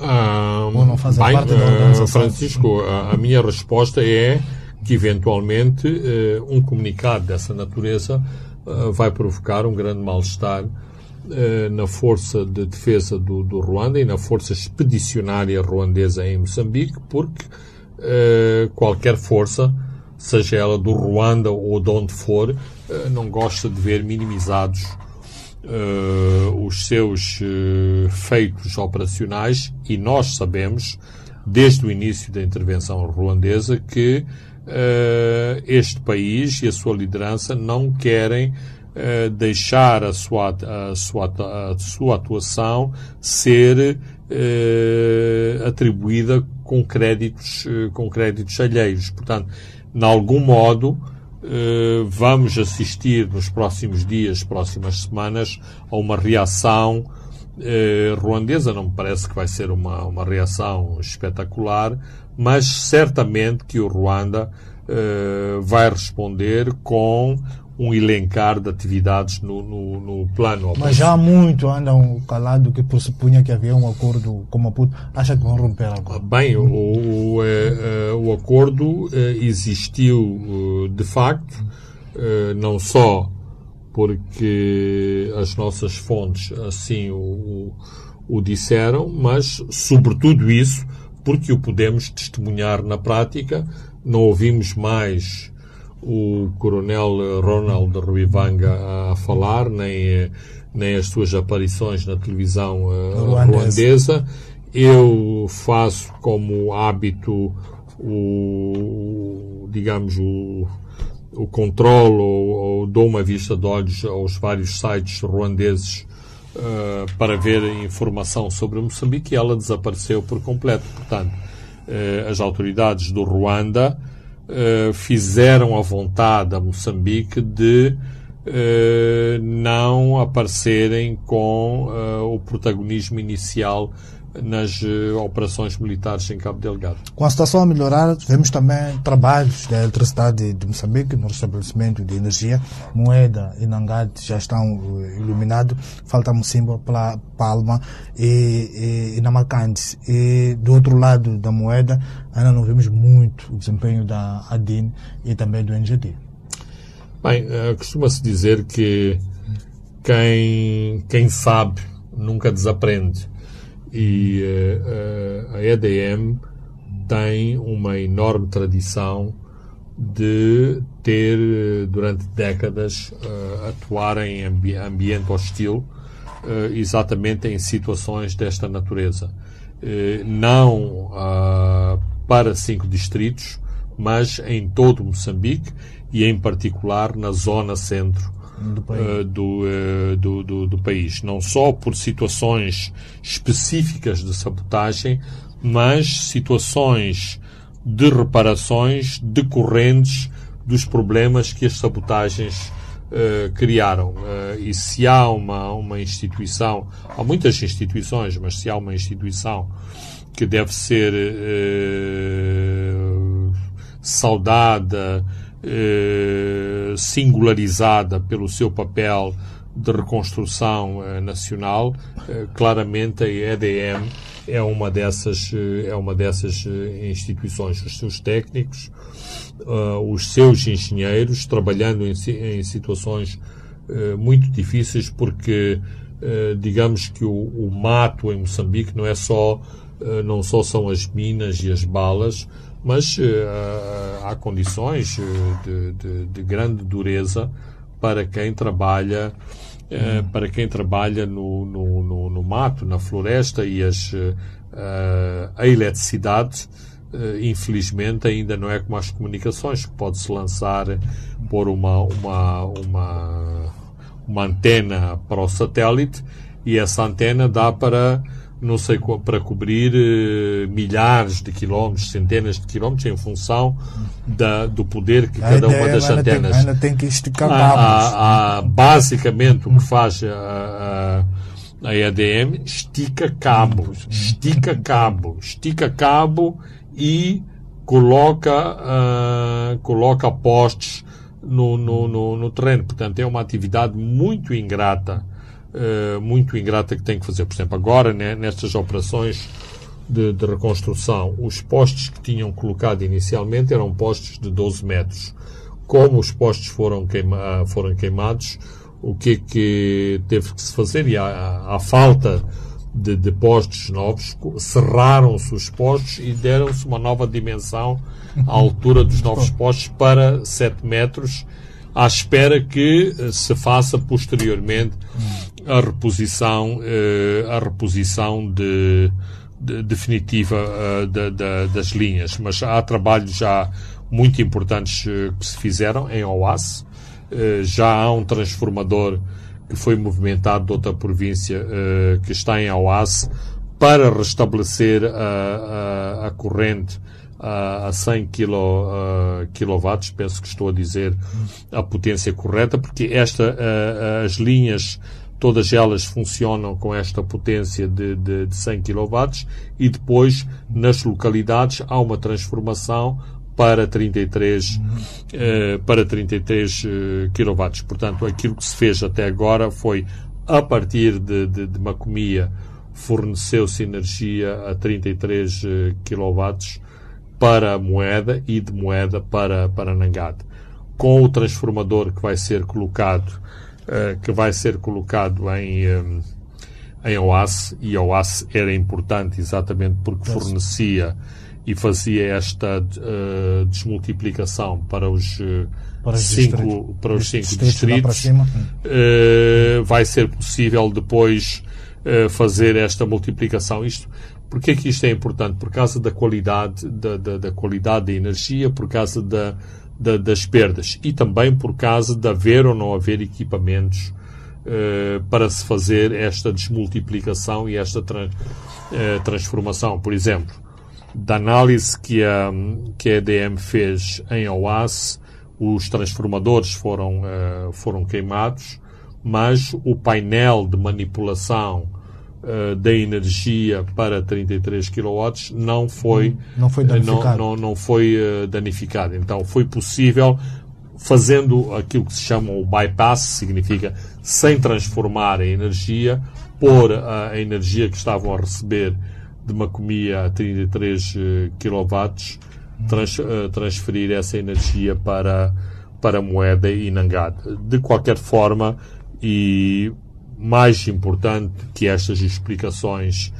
Ah, Ou não fazem bem, parte da organização? Francisco, a, a, minha resposta é que eventualmente uh, um comunicado dessa natureza uh, vai provocar um grande mal-estar uh, na força de defesa do, do, Ruanda e na força expedicionária ruandesa em Moçambique, porque qualquer força, seja ela do Ruanda ou de onde for, não gosta de ver minimizados uh, os seus uh, feitos operacionais. E nós sabemos, desde o início da intervenção ruandesa, que uh, este país e a sua liderança não querem deixar a sua, a, sua, a sua atuação ser atribuída com créditos, com créditos alheios. Portanto, de algum modo, eh, vamos assistir nos próximos dias, próximas semanas, a uma reação eh, ruandesa. Não me parece que vai ser uma, uma reação espetacular, mas certamente que o Ruanda eh, vai responder com um elencar de atividades no, no, no plano. Mas já há muito andam calado que pressupunha que havia um acordo com Maputo. Acha que vão romper agora? Bem, o, o, é, o acordo é, existiu de facto, não só porque as nossas fontes assim o, o disseram, mas sobretudo isso porque o podemos testemunhar na prática. Não ouvimos mais o coronel Ronald Ruivanga a falar, nem, nem as suas aparições na televisão uh, ruandesa. Eu faço como hábito o, digamos, o, o controle ou, ou dou uma vista de olhos aos vários sites ruandeses uh, para ver informação sobre Moçambique e ela desapareceu por completo. Portanto, uh, as autoridades do Ruanda uh, fizeram a vontade a Moçambique de uh, não aparecerem com uh, o protagonismo inicial nas uh, operações militares em Cabo Delgado. Com a situação a melhorar, vemos também trabalhos da eletricidade de Moçambique no restabelecimento de energia. Moeda e Nangade já estão uh, iluminados. Falta Mocimba, Palma e, e, e Namakande. E do outro lado da moeda, ainda não vemos muito o desempenho da ADIN e também do NGD. Bem, uh, costuma-se dizer que quem, quem sabe nunca desaprende. E uh, a EDM tem uma enorme tradição de ter, durante décadas, uh, atuar em ambi ambiente hostil, uh, exatamente em situações desta natureza. Não para cinco distritos, mas em todo Moçambique e, em particular, na zona centro do país. Do, do, do, do país. Não só por situações específicas de sabotagem, mas situações de reparações decorrentes dos problemas que as sabotagens uh, criaram. Uh, e se há uma, uma instituição, há muitas instituições, mas se há uma instituição que deve ser uh, saudada, singularizada pelo seu papel de reconstrução nacional, claramente a EDM é uma dessas, é uma dessas eh, instituições. Os seus técnicos, os seus engenheiros, trabalhando em, situações muito difíceis, porque digamos que o, o, mato em Moçambique não é só, não só são as minas e as balas, mas há condições de, de, de grande dureza para quem trabalha Uh, para quem trabalha no, no, no, no, mato, na floresta e as, uh, a eletricidade, uh, infelizmente, ainda não é como as comunicações, que pode-se lançar por uma, uma, uma, uma antena para o satélite e essa antena dá para não sei para cobrir uh, milhares de quilómetros, centenas de quilómetros, em função da, do poder que cada uma das antenas. Tem, tem que esticar a, a, basicamente, o que faz a, a, a EDM estica cabos, estica cabo, estica cabo e coloca, uh, coloca postes no, no, no, no terreno. Portanto, é uma atividade muito ingrata uh, muito ingrata que tem que fazer. Por exemplo, agora, né, nestas operações de, de, reconstrução, os postes que tinham colocado inicialmente eram postes de 12 metros. Como os postes foram, queima, foram queimados, o que é que teve que se fazer? E a, falta de, de, postes novos, cerraram-se os postes e deram-se uma nova dimensão à altura dos novos postes para 7 metros, à espera que eh, se faça posteriormente a reposição, eh, a reposição de, de definitiva de, de, das linhas. Mas há trabalhos já muito importantes uh, que se fizeram em. Uh, já há um transformador que foi movimentado de outra província que está em OAS para restabelecer a, a, a corrente a, a 100 kilo, quilowatts, penso que estou a dizer a potência correta, porque esta, as linhas Todas elas funcionam com esta potência de, de, de 100 kW e depois, nas localidades, há uma transformação para 33, eh, para 33 eh, kW. Portanto, aquilo que se fez até agora foi, a partir de, de, de Macomia, forneceu-se energia a 33 eh, kW para a moeda e de moeda para, para Nangade. Com o transformador que vai ser colocado que vai ser colocado em, um, em OAS, e OAS era importante exatamente porque fornecia e fazia esta uh, desmultiplicação para os, uh, para os cinco, distritos. para os cinco distritos. distritos. Uh, vai ser possível depois fazer esta multiplicação. Isto, porque é que isto é importante? Por causa da qualidade da, da, da qualidade da energia, por causa da, da, das perdas e também por causa de haver ou não haver equipamentos uh, para se fazer esta desmultiplicação e esta uh, transformação. Por exemplo, da análise que a, que a EDM fez em OAS, os transformadores foram, uh, foram queimados, mas o painel de manipulação uh, da energia para 33 kW não foi, não foi danificado. Não, não, não foi uh, danificado. Então foi possível, fazendo aquilo que se chama o bypass, significa sem transformar a energia, pôr a, a energia que estavam a receber de Macomia a 33 kW, trans, uh, transferir essa energia para, para a moeda e Nangade. De qualquer forma, E mais importante que estas explicações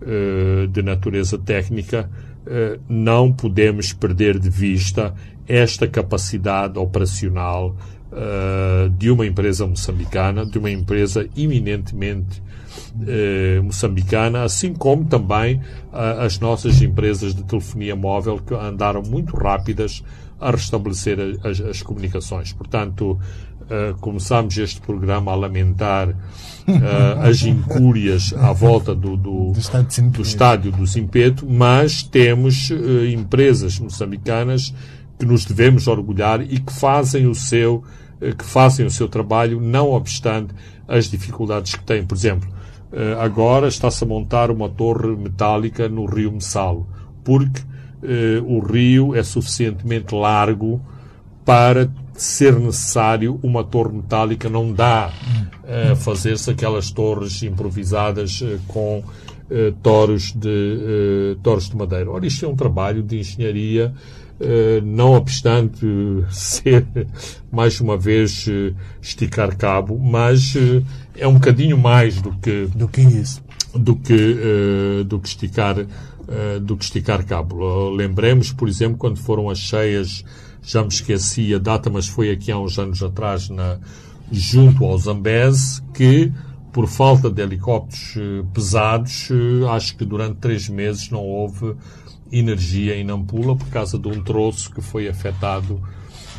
uh, de natureza técnica, uh, não podemos perder de vista esta capacidade operacional uh, de uma empresa moçambicana, de uma empresa eminentemente moçambicana, assim como também as nossas empresas de telefonia móvel que andaram muito rápidas a restabelecer as, as comunicações. Portanto, uh, começámos este programa a lamentar uh, as incúrias à volta do, do, do, estádio, do estádio do Zimpeto, mas temos uh, empresas moçambicanas que nos devemos orgulhar e que fazem o seu que fazem o seu trabalho, não obstante as dificuldades que têm. Por exemplo, agora está-se a montar uma torre metálica no Rio Messalo, porque o rio é suficientemente largo para ser necessário uma torre metálica, não dá uh, fazer-se aquelas torres improvisadas uh, com uh, toros, de, toros de madeira. Ora, isto é um trabalho de engenharia, não obstante ser, mais uma vez, esticar cabo, mas é um bocadinho mais do que, do que isso. Do que, do que esticar do que esticar cabo. Lembremos, por exemplo, quando foram as cheias já me esqueci a data, mas foi aqui há uns anos atrás, na, junto ao Zambeze, que por falta de helicópteros eh, pesados, eh, acho que durante três meses não houve energia em Nampula por causa de um troço que foi afetado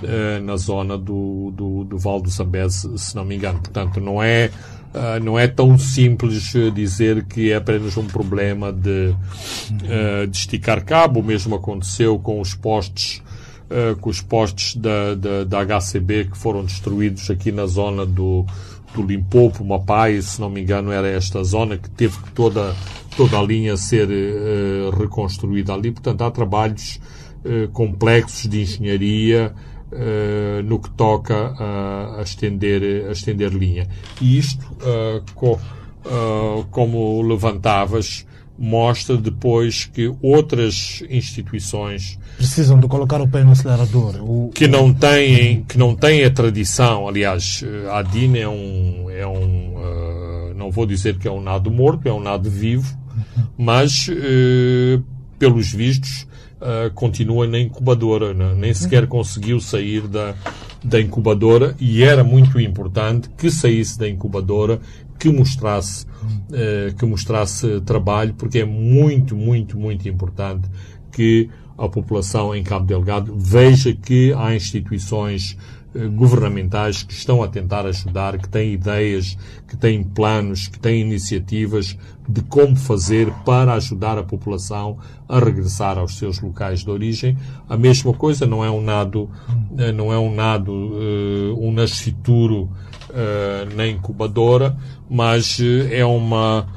eh, na zona do, do, do Val do Zambeze, se não me engano. Portanto, não é, uh, não é tão simples dizer que é apenas um problema de, uh, de esticar cabo. O mesmo aconteceu com os postes uh, com os postes da, da, da, HCB que foram destruídos aqui na zona do, do Limpopo, Mapai, se não me engano era esta zona que teve toda, toda a linha ser uh, reconstruída ali. Portanto, há trabalhos uh, complexos de engenharia no que toca a, estender, a estender linha. E isto, co, como levantavas, mostra depois que outras instituições precisam de colocar o pé no acelerador. O, que não têm que não têm a tradição. Aliás a DIN é um é um uh, não vou dizer que é um nado morto é um nado vivo mas uh, pelos vistos uh, continua na incubadora. Né? nem sequer conseguiu sair da da incubadora e era muito importante que saísse da incubadora que mostrasse, que mostrasse trabalho, porque é muito, muito, muito importante que a população em Cabo Delgado veja que há instituições uh, governamentais que estão a tentar ajudar, que têm ideias, que têm planos, que têm iniciativas de como fazer para ajudar a população a regressar aos seus locais de origem. A mesma coisa não é um nado, uh, não é um nado, um nascituro na incubadora, mas eh, é uma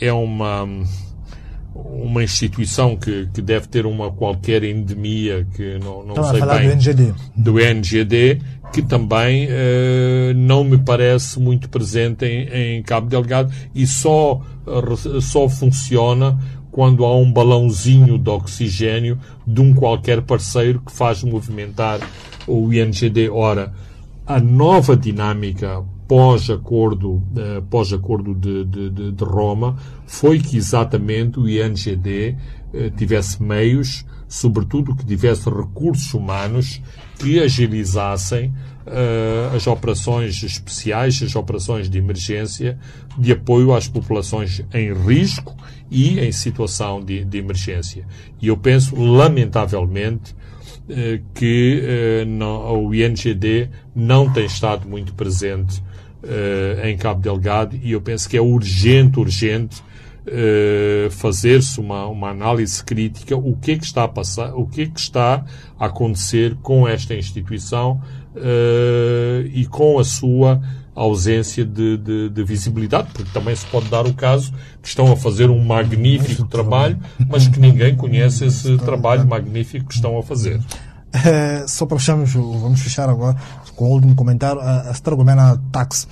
é uma uma instituição que, que deve ter uma qualquer endemia que não, não sei a falar bem do NGD do NGD que também uh, não me parece muito presente em, em Cabo Delgado e só só funciona quando há um balãozinho de oxigênio de um qualquer parceiro que faz movimentar o INGD. Ora, a nova dinâmica pós-acordo uh, pós-acordo de, de, de, Roma foi que exatamente o INGD uh, tivesse meios, sobretudo que tivesse recursos humanos que agilizassem uh, as operações especiais, as operações de emergência de apoio às populações em risco e em situação de, de emergência. E eu penso, lamentavelmente, que não, o INGD não tem estado muito presente uh, em Cabo Delgado e eu penso que é urgente, urgente uh, fazer-se uma, uma análise crítica o que é que está a passar, o que é que está a acontecer com esta instituição uh, e com a sua ausência de, de, de, visibilidade, porque também se pode dar o caso que estão a fazer um magnífico trabalho, mas que ninguém conhece esse trabalho. magnífico que estão a fazer. É, só para fecharmos, vamos fechar agora com o último comentário. A, a Stargomena Tax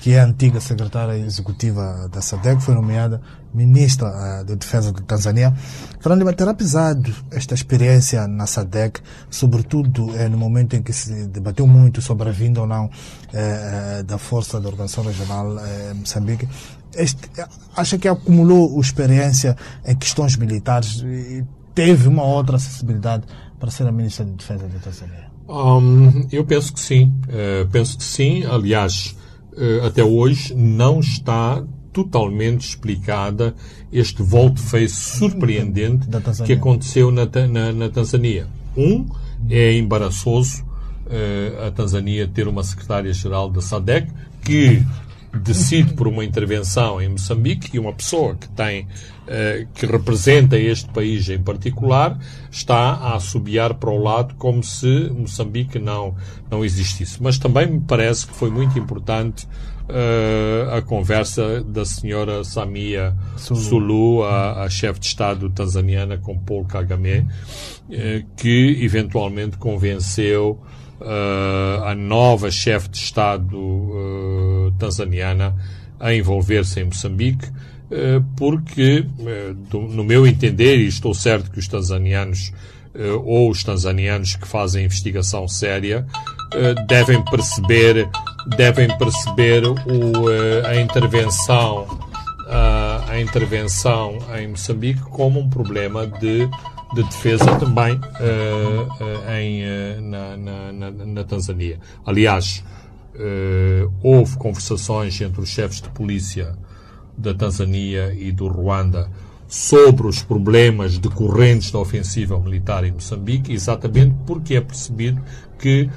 que é a antiga secretária executiva da SADEC, foi nomeada ministra uh, de Defesa da Tanzânia. Fernando terá pesado esta experiência na SADEC, sobretudo eh, no momento em que se debateu muito sobre a vinda ou não eh, da força da Organização Regional Moçambique. Este, acha que acumulou experiência em questões militares e teve uma outra acessibilidade para ser a ministra de Defesa da Tanzânia? Um, eu penso que sim. Uh, penso que sim. Aliás, uh, até hoje não está totalmente explicada este volte-face surpreendente que aconteceu na, na, na, Tanzânia. Um, é embaraçoso uh, a Tanzânia ter uma secretária-geral da SADEC que decide por uma intervenção em Moçambique e uma pessoa que tem eh, que representa este país em particular está a assobiar para o lado como se Moçambique não não existisse. Mas também me parece que foi muito importante uh, a conversa da senhora Samia Sulu, Sulu a, a chefe de Estado tanzaniana com Paul Kagame, uh, que eventualmente convenceu uh, a nova chefe de Estado uh, tanzaniana a envolver-se em Moçambique, uh, porque, do, no meu entender, e estou certo que os tanzanianos ou os tanzanianos que fazem investigação séria devem perceber devem perceber o, a intervenção a intervenção em Moçambique como um problema de de defesa também uh, em, uh, na, na, na, Tanzânia. Aliás, houve conversações entre os chefes de polícia da Tanzânia e do Ruanda sobre os problemas decorrentes da ofensiva militar em Moçambique, exatamente porque é percebido que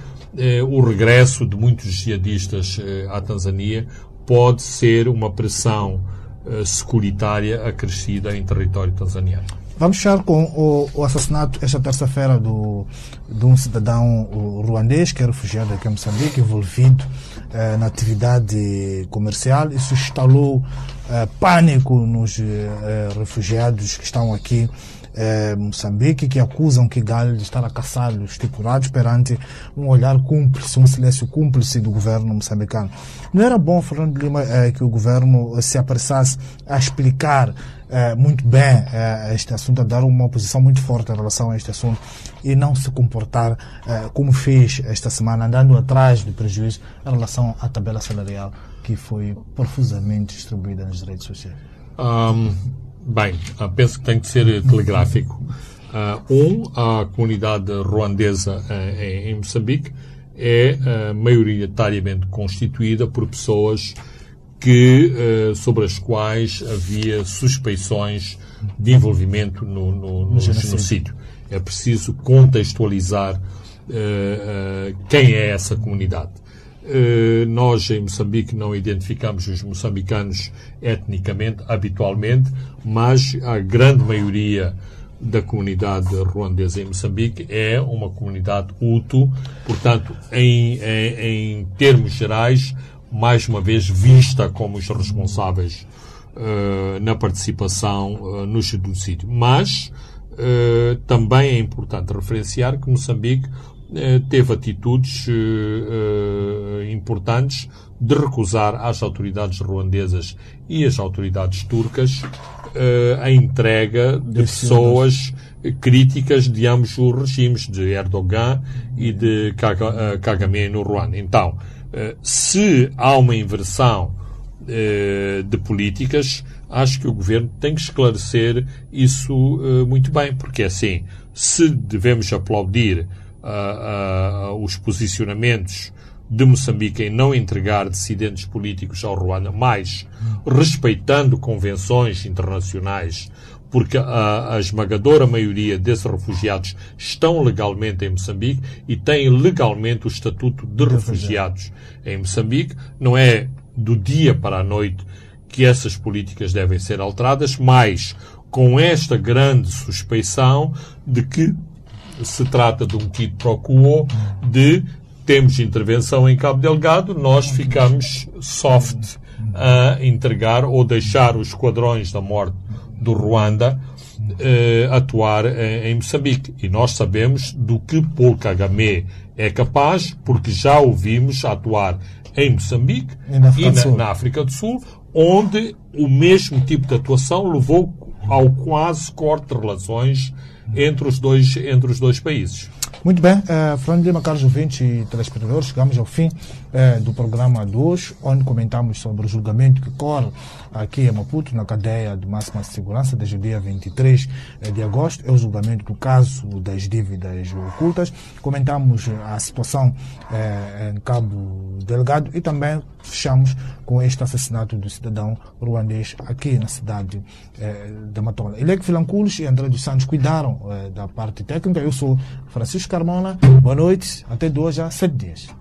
o regresso de muitos jihadistas à Tanzânia pode ser uma pressão securitária acrescida em território tanzaniano. Vamos fechar com o, o assassinato esta terça-feira de um cidadão ruandês que é refugiado aqui em Moçambique, envolvido eh, na atividade comercial. Isso instalou eh, pânico nos eh, refugiados que estão aqui eh, Moçambique, que acusam Kigali de estar a caçar os tripulados perante um olhar cúmplice, um silêncio cúmplice do governo moçambicano. Não era bom, Fernando Lima, eh, que o governo se apressasse a explicar eh, muito bem eh, este assunto, a dar uma posição muito forte em relação a este assunto e não se comportar eh, como fez esta semana, andando atrás do prejuízo em relação à tabela salarial que foi profusamente distribuída nas redes sociais. Um, bem, ah, penso que tem que ser telegráfico. Uh, um, a comunidade ruandesa em, em, Moçambique é uh, maioritariamente constituída por pessoas que, uh, sobre as quais havia suspeições de envolvimento no, no, no genocídio. É preciso contextualizar uh, uh, quem é essa comunidade. Nós, em Moçambique, não identificamos os moçambicanos etnicamente, habitualmente, mas a grande maioria da comunidade ruandesa em Moçambique é uma comunidade Hutu, portanto, em, em, em termos gerais, mais uma vez vista como os responsáveis uh, na participação uh, no genocídio. Mas uh, também é importante referenciar que Moçambique teve atitudes importantes de recusar às autoridades ruandesas e às autoridades turcas a entrega de pessoas críticas de ambos os regimes, de Erdogan e de Kagame no Ruanda. Então, eh, se há uma inversão eh, de políticas, acho que o governo tem que esclarecer isso eh, muito bem, porque assim, se devemos aplaudir os posicionamentos de Moçambique em não entregar dissidentes políticos ao Ruanda, mas respeitando convenções internacionais porque a, a, esmagadora maioria desses refugiados estão legalmente em Moçambique e têm legalmente o estatuto de refugiados em Moçambique. Não é do dia para a noite que essas políticas devem ser alteradas, mas com esta grande suspeição de que se trata de um quid pro quo de temos intervenção em Cabo Delgado, nós ficamos soft a entregar ou deixar os esquadrões da morte do Ruanda eh, atuar em, em Moçambique. E nós sabemos do que Paul Kagame é capaz, porque já o vimos atuar em Moçambique E na África e do na, Sul. na África do Sul, onde o mesmo tipo de atuação levou ao quase corte de relações entre os dois, entre os dois países. Muito bem, eh, Fernando Lima, caros ouvintes e telespectadores, chegamos ao fim eh, do programa de hoje, onde comentamos sobre o julgamento que corre aqui em Maputo, na cadeia de máxima segurança, desde o dia 23 eh, de agosto. É o julgamento do caso das dívidas ocultas. Comentamos eh, a situação eh, em Cabo Delgado e também fechamos com este assassinato do cidadão ruandês aqui na cidade eh, Matola. Elec Filanculos e André dos Santos cuidaram eh, da parte técnica. Eu sou Francisco Carmona. Boa noite. Até de hoje a sete dias.